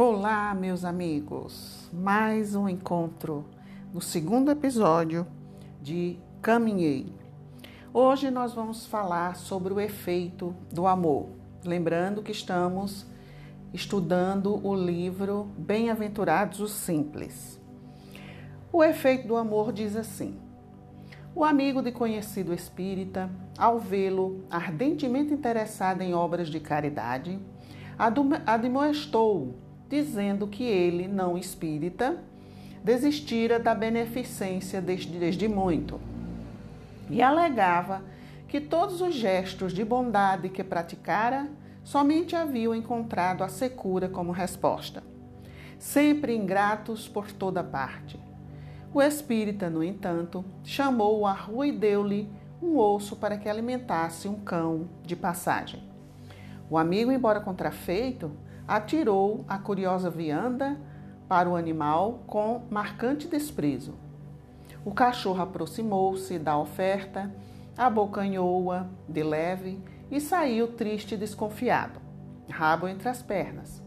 Olá, meus amigos! Mais um encontro no segundo episódio de Caminhei. Hoje nós vamos falar sobre o efeito do amor. Lembrando que estamos estudando o livro Bem-aventurados os Simples. O efeito do amor diz assim: O amigo de conhecido espírita, ao vê-lo ardentemente interessado em obras de caridade, admoestou dizendo que ele, não espírita, desistira da beneficência desde, desde muito e alegava que todos os gestos de bondade que praticara somente haviam encontrado a secura como resposta, sempre ingratos por toda parte. O espírita, no entanto, chamou-o à rua e deu-lhe um osso para que alimentasse um cão de passagem. O amigo, embora contrafeito, atirou a curiosa vianda para o animal com marcante desprezo. O cachorro aproximou-se da oferta, abocanhou-a de leve e saiu triste e desconfiado, rabo entre as pernas.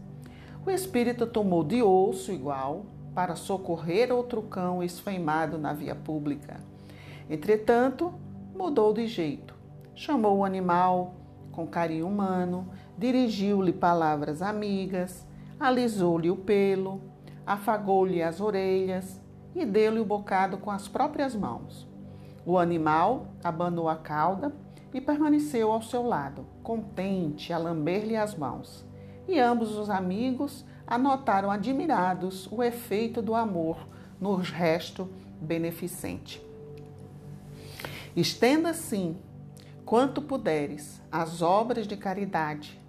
O espírito tomou de osso igual para socorrer outro cão esfaimado na via pública. Entretanto, mudou de jeito. Chamou o animal com carinho humano, dirigiu-lhe palavras amigas, alisou-lhe o pelo, afagou-lhe as orelhas e deu-lhe o bocado com as próprias mãos. O animal abanou a cauda e permaneceu ao seu lado, contente a lamber-lhe as mãos. E ambos os amigos anotaram admirados o efeito do amor no resto beneficente. Estenda, assim, quanto puderes, as obras de caridade.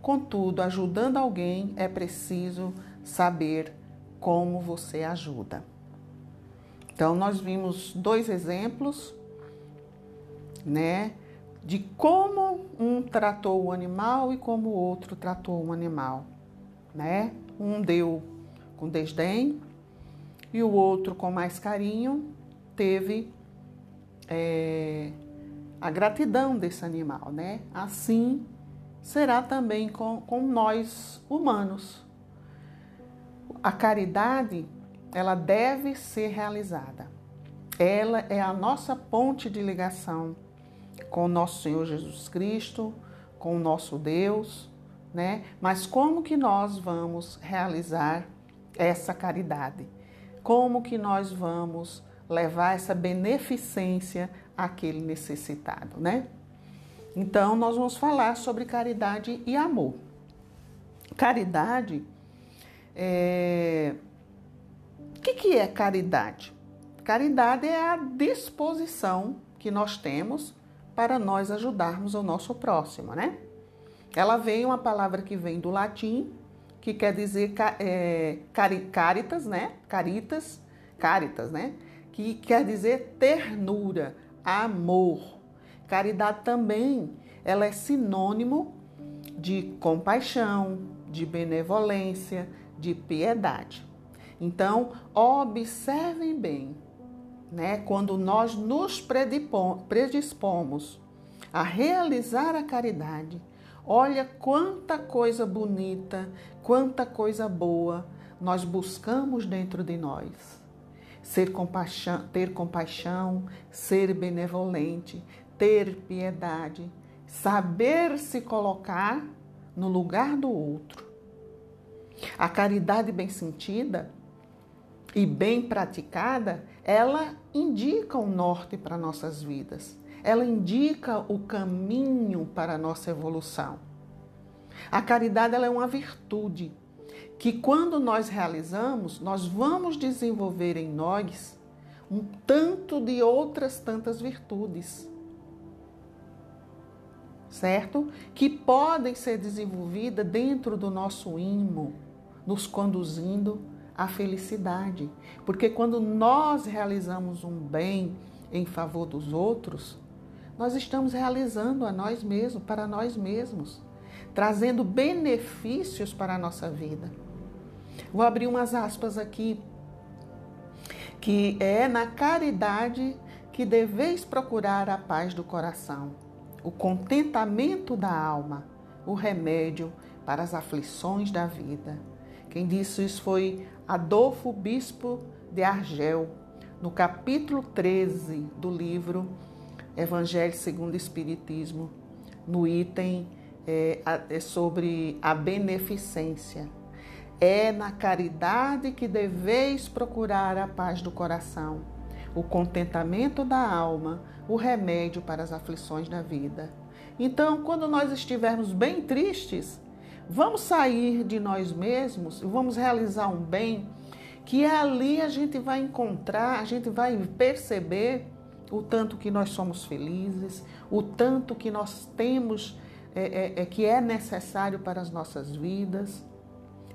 Contudo, ajudando alguém é preciso saber como você ajuda. Então, nós vimos dois exemplos, né, de como um tratou o animal e como o outro tratou o animal, né? Um deu com desdém e o outro com mais carinho teve é, a gratidão desse animal, né? Assim será também com, com nós humanos. A caridade, ela deve ser realizada. Ela é a nossa ponte de ligação com o nosso Senhor Jesus Cristo, com o nosso Deus, né? Mas como que nós vamos realizar essa caridade? Como que nós vamos levar essa beneficência àquele necessitado, né? Então, nós vamos falar sobre caridade e amor. Caridade é... O que, que é caridade? Caridade é a disposição que nós temos para nós ajudarmos o nosso próximo, né? Ela vem uma palavra que vem do latim, que quer dizer é, caritas, né? Caritas, caritas, né? Que quer dizer ternura, amor. Caridade também, ela é sinônimo de compaixão, de benevolência, de piedade. Então, observem bem, né? Quando nós nos predispomos a realizar a caridade, olha quanta coisa bonita, quanta coisa boa nós buscamos dentro de nós. Ser compaixão, ter compaixão, ser benevolente, ter piedade, saber se colocar no lugar do outro. A caridade bem sentida e bem praticada, ela indica o norte para nossas vidas. Ela indica o caminho para a nossa evolução. A caridade é uma virtude que quando nós realizamos, nós vamos desenvolver em nós um tanto de outras tantas virtudes certo? Que podem ser desenvolvidas dentro do nosso imo, nos conduzindo à felicidade. Porque quando nós realizamos um bem em favor dos outros, nós estamos realizando a nós mesmos, para nós mesmos, trazendo benefícios para a nossa vida. Vou abrir umas aspas aqui, que é na caridade que deveis procurar a paz do coração o contentamento da alma, o remédio para as aflições da vida. Quem disse isso foi Adolfo Bispo de Argel, no capítulo 13 do livro Evangelho segundo o Espiritismo, no item é, é sobre a beneficência. É na caridade que deveis procurar a paz do coração, o contentamento da alma, o remédio para as aflições da vida. Então, quando nós estivermos bem tristes, vamos sair de nós mesmos e vamos realizar um bem que ali a gente vai encontrar, a gente vai perceber o tanto que nós somos felizes, o tanto que nós temos é, é, é, que é necessário para as nossas vidas.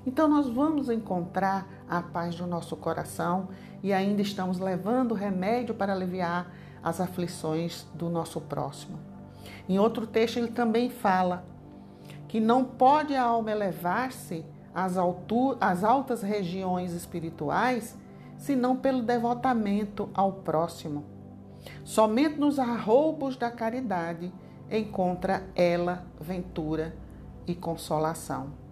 Então, nós vamos encontrar a paz do nosso coração e ainda estamos levando remédio para aliviar as aflições do nosso próximo. Em outro texto, ele também fala que não pode a alma elevar-se às, às altas regiões espirituais senão pelo devotamento ao próximo. Somente nos arroubos da caridade encontra ela ventura e consolação.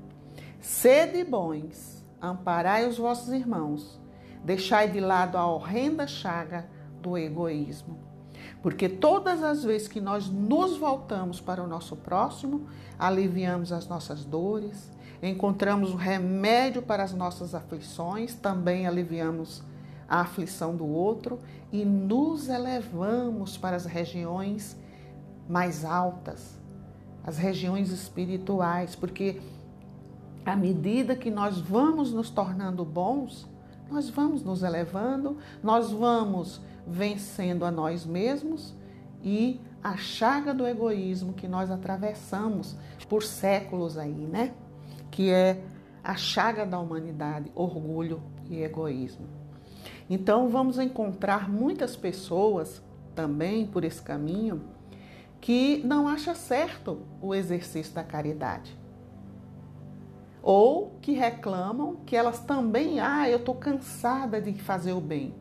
Sede bons, amparai os vossos irmãos, deixai de lado a horrenda chaga do egoísmo. Porque todas as vezes que nós nos voltamos para o nosso próximo, aliviamos as nossas dores, encontramos o remédio para as nossas aflições, também aliviamos a aflição do outro e nos elevamos para as regiões mais altas, as regiões espirituais, porque à medida que nós vamos nos tornando bons, nós vamos nos elevando, nós vamos vencendo a nós mesmos e a chaga do egoísmo que nós atravessamos por séculos aí, né? Que é a chaga da humanidade, orgulho e egoísmo. Então vamos encontrar muitas pessoas também por esse caminho que não acha certo o exercício da caridade. Ou que reclamam que elas também, ah, eu estou cansada de fazer o bem.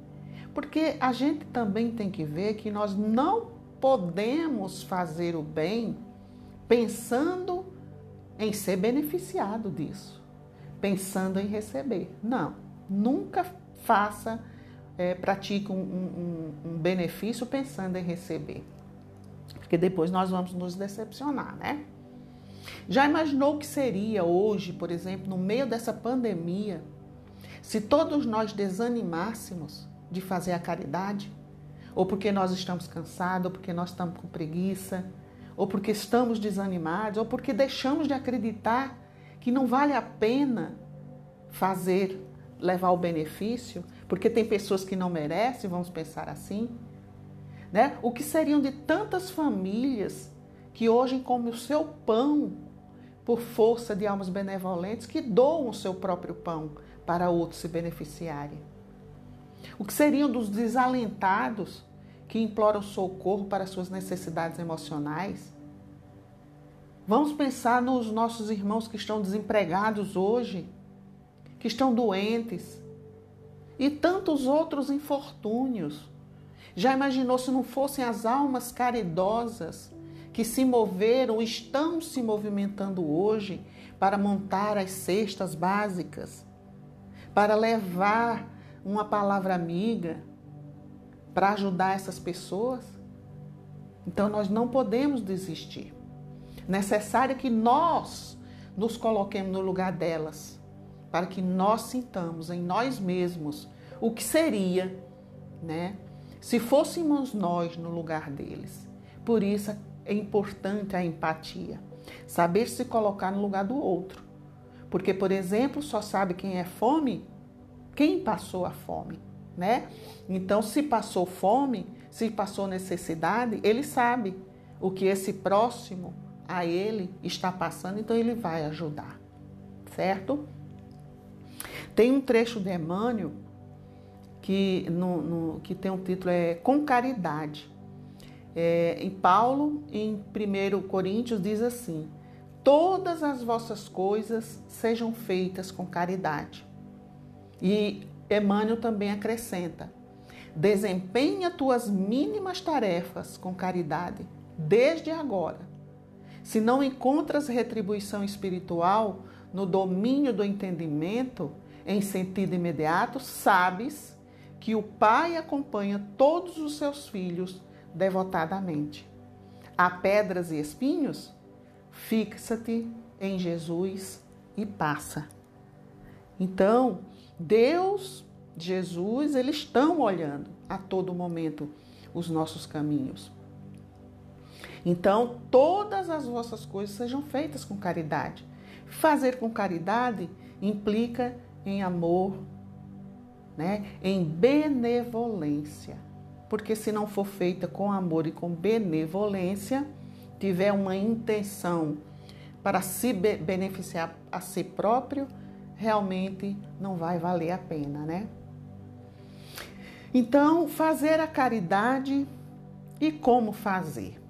Porque a gente também tem que ver que nós não podemos fazer o bem pensando em ser beneficiado disso, pensando em receber. Não, nunca faça, é, pratique um, um, um benefício pensando em receber porque depois nós vamos nos decepcionar, né? Já imaginou o que seria hoje, por exemplo, no meio dessa pandemia, se todos nós desanimássemos de fazer a caridade? Ou porque nós estamos cansados, ou porque nós estamos com preguiça, ou porque estamos desanimados, ou porque deixamos de acreditar que não vale a pena fazer, levar o benefício, porque tem pessoas que não merecem, vamos pensar assim. Né? O que seriam de tantas famílias que hoje comem o seu pão por força de almas benevolentes que doam o seu próprio pão para outros se beneficiarem? O que seriam dos desalentados que imploram socorro para suas necessidades emocionais? Vamos pensar nos nossos irmãos que estão desempregados hoje, que estão doentes, e tantos outros infortúnios já imaginou se não fossem as almas caridosas que se moveram, estão se movimentando hoje para montar as cestas básicas, para levar uma palavra amiga, para ajudar essas pessoas? Então nós não podemos desistir. Necessário que nós nos coloquemos no lugar delas, para que nós sintamos em nós mesmos o que seria, né? se fôssemos nós no lugar deles. Por isso é importante a empatia, saber se colocar no lugar do outro. Porque, por exemplo, só sabe quem é fome quem passou a fome, né? Então, se passou fome, se passou necessidade, ele sabe o que esse próximo a ele está passando, então ele vai ajudar, certo? Tem um trecho de Emmanuel que, no, no, que tem um título é Com Caridade. É, em Paulo, em 1 Coríntios, diz assim: Todas as vossas coisas sejam feitas com caridade. E Emmanuel também acrescenta: Desempenha tuas mínimas tarefas com caridade, desde agora. Se não encontras retribuição espiritual, no domínio do entendimento, em sentido imediato, sabes que o Pai acompanha todos os seus filhos devotadamente. Há pedras e espinhos? Fixa-te em Jesus e passa. Então, Deus, Jesus, eles estão olhando a todo momento os nossos caminhos. Então, todas as vossas coisas sejam feitas com caridade. Fazer com caridade implica em amor, né? em benevolência. Porque se não for feita com amor e com benevolência, tiver uma intenção para se beneficiar a si próprio, realmente não vai valer a pena, né? Então, fazer a caridade e como fazer?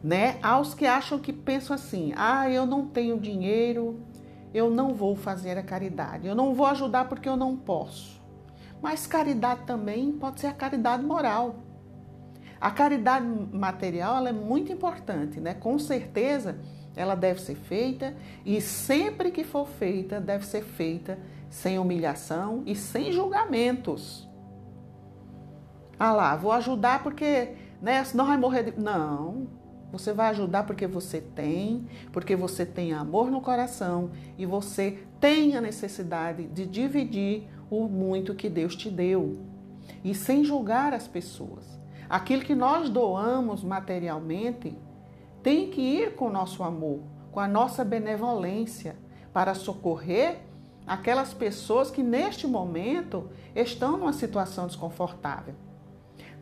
Né? Aos que acham que pensam assim: "Ah, eu não tenho dinheiro, eu não vou fazer a caridade. Eu não vou ajudar porque eu não posso". Mas caridade também pode ser a caridade moral. A caridade material é muito importante, né? Com certeza ela deve ser feita e sempre que for feita, deve ser feita sem humilhação e sem julgamentos. Ah lá, vou ajudar porque, né, senão vai morrer de... Não, você vai ajudar porque você tem, porque você tem amor no coração e você tem a necessidade de dividir o muito que Deus te deu. E sem julgar as pessoas. Aquilo que nós doamos materialmente tem que ir com o nosso amor, com a nossa benevolência, para socorrer aquelas pessoas que neste momento estão numa situação desconfortável.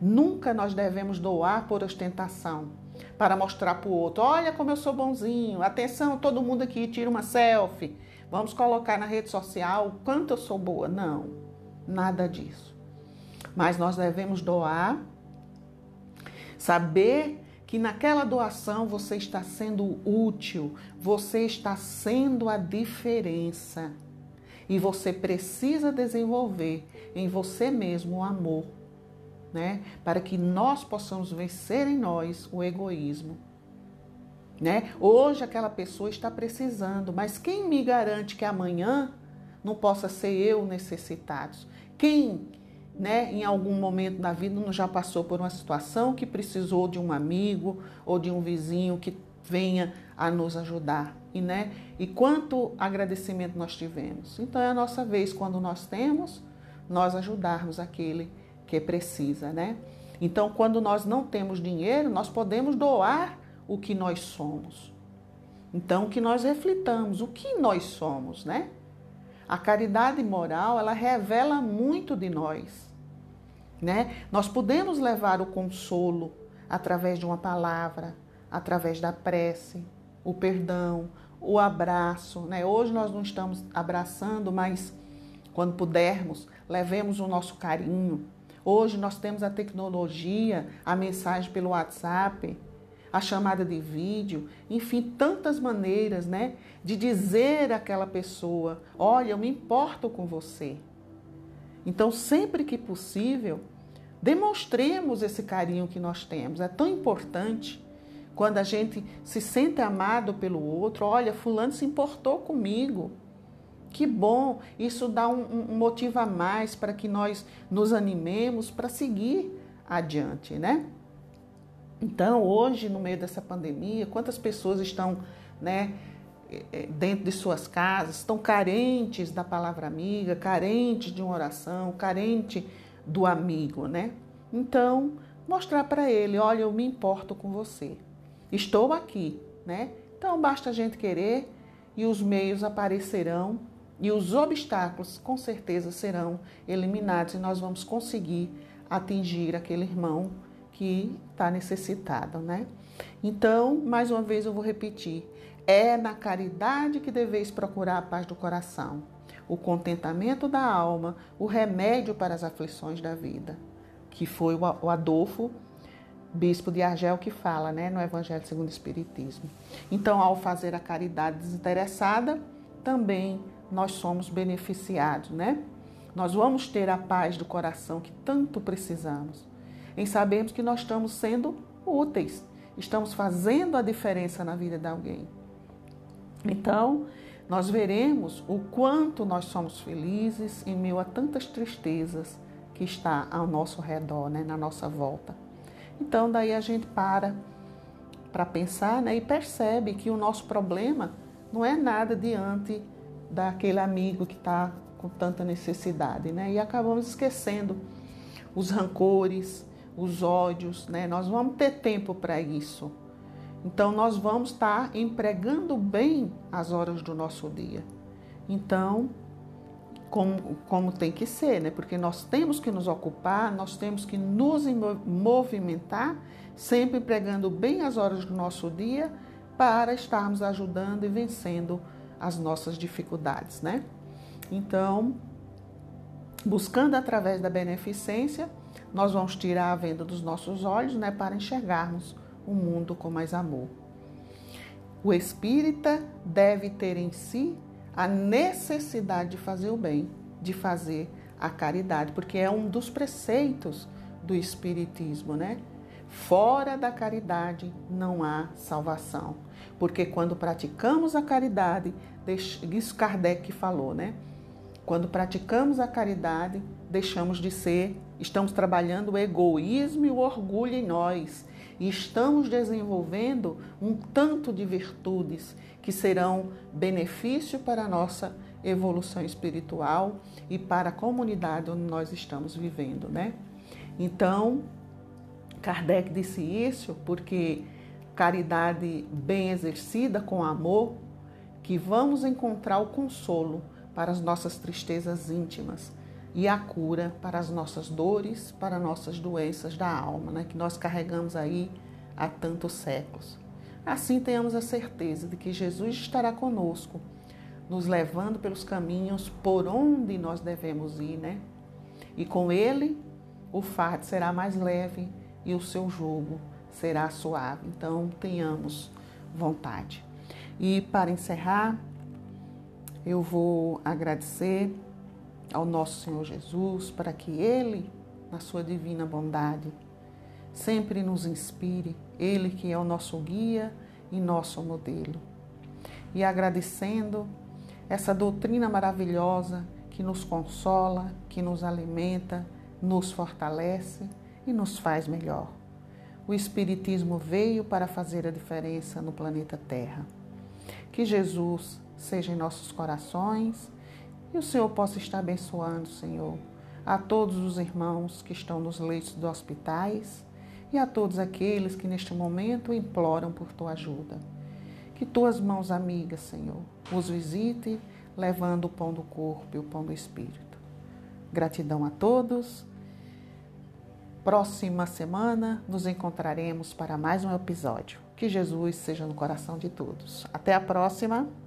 Nunca nós devemos doar por ostentação, para mostrar para o outro: olha como eu sou bonzinho, atenção, todo mundo aqui tira uma selfie, vamos colocar na rede social o quanto eu sou boa. Não, nada disso. Mas nós devemos doar, saber que naquela doação você está sendo útil, você está sendo a diferença. E você precisa desenvolver em você mesmo o amor né? Para que nós possamos vencer em nós o egoísmo. Né? Hoje aquela pessoa está precisando, mas quem me garante que amanhã não possa ser eu necessitado? Quem, né, em algum momento da vida não já passou por uma situação que precisou de um amigo ou de um vizinho que venha a nos ajudar? E, né, e quanto agradecimento nós tivemos? Então é a nossa vez, quando nós temos, nós ajudarmos aquele que precisa, né? Então, quando nós não temos dinheiro, nós podemos doar o que nós somos. Então, que nós reflitamos o que nós somos, né? A caridade moral, ela revela muito de nós, né? Nós podemos levar o consolo através de uma palavra, através da prece, o perdão, o abraço, né? Hoje nós não estamos abraçando, mas quando pudermos, levemos o nosso carinho, Hoje nós temos a tecnologia, a mensagem pelo WhatsApp, a chamada de vídeo, enfim, tantas maneiras, né, de dizer àquela pessoa: "Olha, eu me importo com você". Então, sempre que possível, demonstremos esse carinho que nós temos. É tão importante quando a gente se sente amado pelo outro. Olha, fulano se importou comigo. Que bom, isso dá um, um motivo a mais para que nós nos animemos para seguir adiante, né? Então, hoje, no meio dessa pandemia, quantas pessoas estão, né, eh, eh, dentro de suas casas, estão carentes da palavra amiga, carentes de uma oração, carente do amigo, né? Então, mostrar para ele, olha, eu me importo com você. Estou aqui, né? Então, basta a gente querer e os meios aparecerão e os obstáculos com certeza serão eliminados e nós vamos conseguir atingir aquele irmão que está necessitado, né? Então, mais uma vez eu vou repetir: é na caridade que deveis procurar a paz do coração, o contentamento da alma, o remédio para as aflições da vida, que foi o Adolfo, bispo de Argel, que fala, né, no Evangelho segundo o Espiritismo. Então, ao fazer a caridade desinteressada, também nós somos beneficiados, né? Nós vamos ter a paz do coração que tanto precisamos, em sabermos que nós estamos sendo úteis, estamos fazendo a diferença na vida de alguém. Então, nós veremos o quanto nós somos felizes em meio a tantas tristezas que está ao nosso redor, né, na nossa volta. Então daí a gente para para pensar né, e percebe que o nosso problema não é nada diante daquele amigo que está com tanta necessidade, né? E acabamos esquecendo os rancores, os ódios, né? Nós vamos ter tempo para isso. Então nós vamos estar tá empregando bem as horas do nosso dia. Então, como, como tem que ser, né? Porque nós temos que nos ocupar, nós temos que nos movimentar, sempre empregando bem as horas do nosso dia para estarmos ajudando e vencendo as nossas dificuldades, né? Então, buscando através da beneficência, nós vamos tirar a venda dos nossos olhos, né, para enxergarmos o mundo com mais amor. O espírita deve ter em si a necessidade de fazer o bem, de fazer a caridade, porque é um dos preceitos do espiritismo, né? Fora da caridade não há salvação. Porque quando praticamos a caridade, isso Kardec falou, né? Quando praticamos a caridade, deixamos de ser, estamos trabalhando o egoísmo e o orgulho em nós. E estamos desenvolvendo um tanto de virtudes que serão benefício para a nossa evolução espiritual e para a comunidade onde nós estamos vivendo, né? Então, Kardec disse isso porque caridade bem exercida com amor, que vamos encontrar o consolo para as nossas tristezas íntimas e a cura para as nossas dores, para nossas doenças da alma, né, que nós carregamos aí há tantos séculos. Assim tenhamos a certeza de que Jesus estará conosco, nos levando pelos caminhos por onde nós devemos ir, né? E com ele o fardo será mais leve e o seu jugo será suave. Então, tenhamos vontade. E para encerrar, eu vou agradecer ao nosso Senhor Jesus para que Ele, na sua divina bondade, sempre nos inspire, Ele que é o nosso guia e nosso modelo. E agradecendo essa doutrina maravilhosa que nos consola, que nos alimenta, nos fortalece e nos faz melhor. O Espiritismo veio para fazer a diferença no planeta Terra. Que Jesus seja em nossos corações e o Senhor possa estar abençoando, Senhor, a todos os irmãos que estão nos leitos dos hospitais e a todos aqueles que neste momento imploram por tua ajuda. Que tuas mãos amigas, Senhor, os visite, levando o pão do corpo e o pão do espírito. Gratidão a todos Próxima semana nos encontraremos para mais um episódio. Que Jesus seja no coração de todos. Até a próxima!